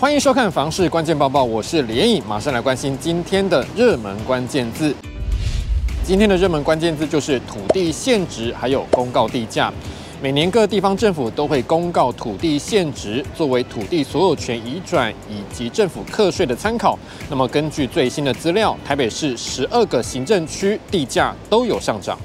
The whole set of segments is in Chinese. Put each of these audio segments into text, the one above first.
欢迎收看《房市关键报报》，我是连颖，马上来关心今天的热门关键字。今天的热门关键字就是土地现值，还有公告地价。每年各地方政府都会公告土地现值，作为土地所有权移转以及政府课税的参考。那么根据最新的资料，台北市十二个行政区地价都有上涨。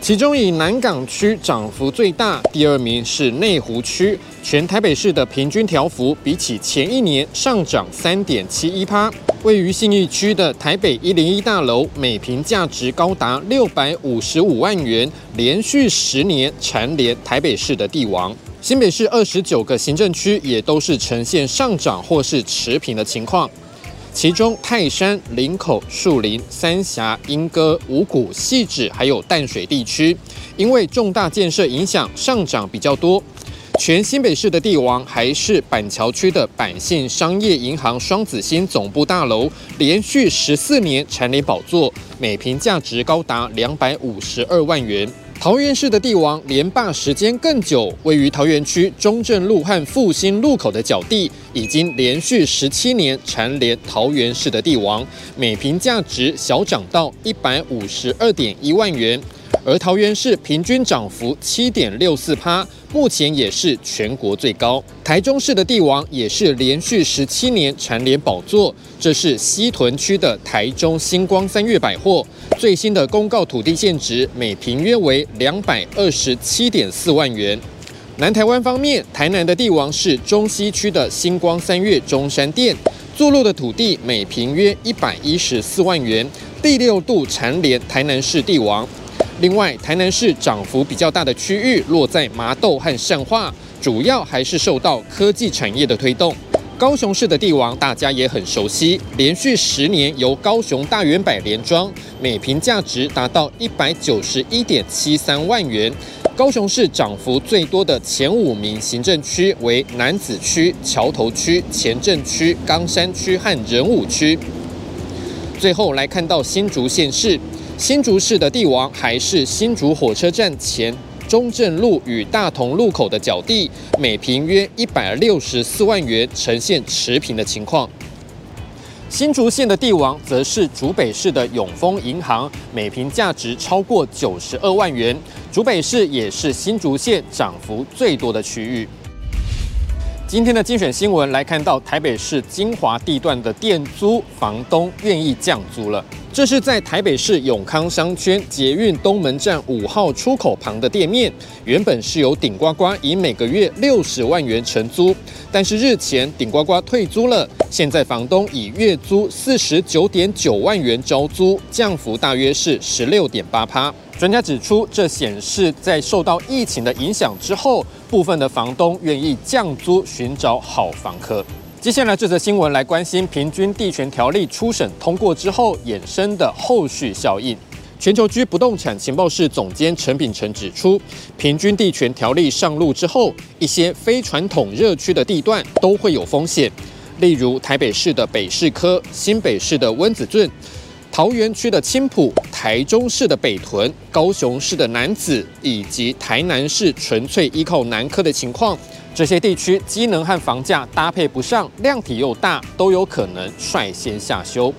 其中以南港区涨幅最大，第二名是内湖区，全台北市的平均调幅比起前一年上涨三点七一趴。位于信义区的台北一零一大楼，每坪价值高达六百五十五万元，连续十年蝉联台北市的地王。新北市二十九个行政区也都是呈现上涨或是持平的情况。其中，泰山、林口、树林、三峡、莺歌、五股、汐止，还有淡水地区，因为重大建设影响，上涨比较多。全新北市的地王还是板桥区的板信商业银行双子星总部大楼，连续十四年蝉联宝座，每坪价值高达两百五十二万元。桃园市的地王连霸时间更久，位于桃园区中正路和复兴路口的角地，已经连续十七年蝉联桃园市的地王，每平价值小涨到一百五十二点一万元。而桃园市平均涨幅七点六四趴，目前也是全国最高。台中市的地王也是连续十七年蝉联宝座，这是西屯区的台中新光三越百货，最新的公告土地现值每坪约为两百二十七点四万元。南台湾方面，台南的地王是中西区的星光三越中山店，坐落的土地每坪约一百一十四万元，第六度蝉联台南市地王。另外，台南市涨幅比较大的区域落在麻豆和善化，主要还是受到科技产业的推动。高雄市的地王大家也很熟悉，连续十年由高雄大远百联庄，每坪价值达到一百九十一点七三万元。高雄市涨幅最多的前五名行政区为楠梓区、桥头区、前镇区、冈山区和仁武区。最后来看到新竹县市。新竹市的地王还是新竹火车站前中正路与大同路口的角地，每坪约一百六十四万元，呈现持平的情况。新竹县的地王则是竹北市的永丰银行，每坪价值超过九十二万元。竹北市也是新竹县涨幅最多的区域。今天的精选新闻来看到台北市金华地段的店租，房东愿意降租了。这是在台北市永康商圈捷运东门站五号出口旁的店面，原本是由顶呱呱以每个月六十万元承租，但是日前顶呱呱退租了，现在房东以月租四十九点九万元招租，降幅大约是十六点八趴。专家指出，这显示在受到疫情的影响之后，部分的房东愿意降租，寻找好房客。接下来这则新闻来关心平均地权条例初审通过之后衍生的后续效应。全球居不动产情报室总监陈秉诚指出，平均地权条例上路之后，一些非传统热区的地段都会有风险，例如台北市的北市科、新北市的温子圳、桃园区的青浦、台中市的北屯、高雄市的南子，以及台南市纯粹依靠南科的情况。这些地区机能和房价搭配不上，量体又大，都有可能率先下修。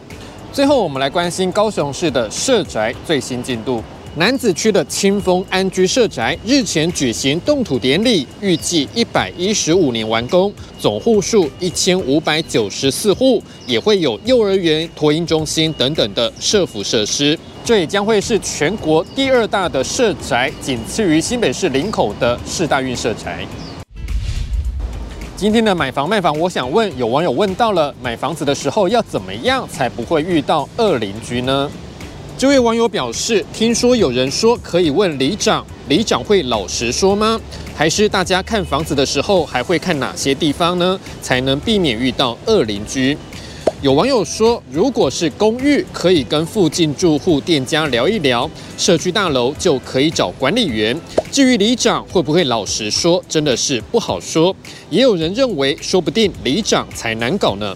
最后，我们来关心高雄市的社宅最新进度。南子区的清风安居社宅日前举行动土典礼，预计一百一十五年完工，总户数一千五百九十四户，也会有幼儿园、托婴中心等等的社福设施。这也将会是全国第二大的社宅，仅次于新北市林口的世大运社宅。今天的买房卖房，我想问有网友问到了，买房子的时候要怎么样才不会遇到恶邻居呢？这位网友表示，听说有人说可以问里长，里长会老实说吗？还是大家看房子的时候还会看哪些地方呢？才能避免遇到恶邻居？有网友说，如果是公寓，可以跟附近住户店家聊一聊；社区大楼就可以找管理员。至于里长会不会老实说，真的是不好说。也有人认为，说不定里长才难搞呢。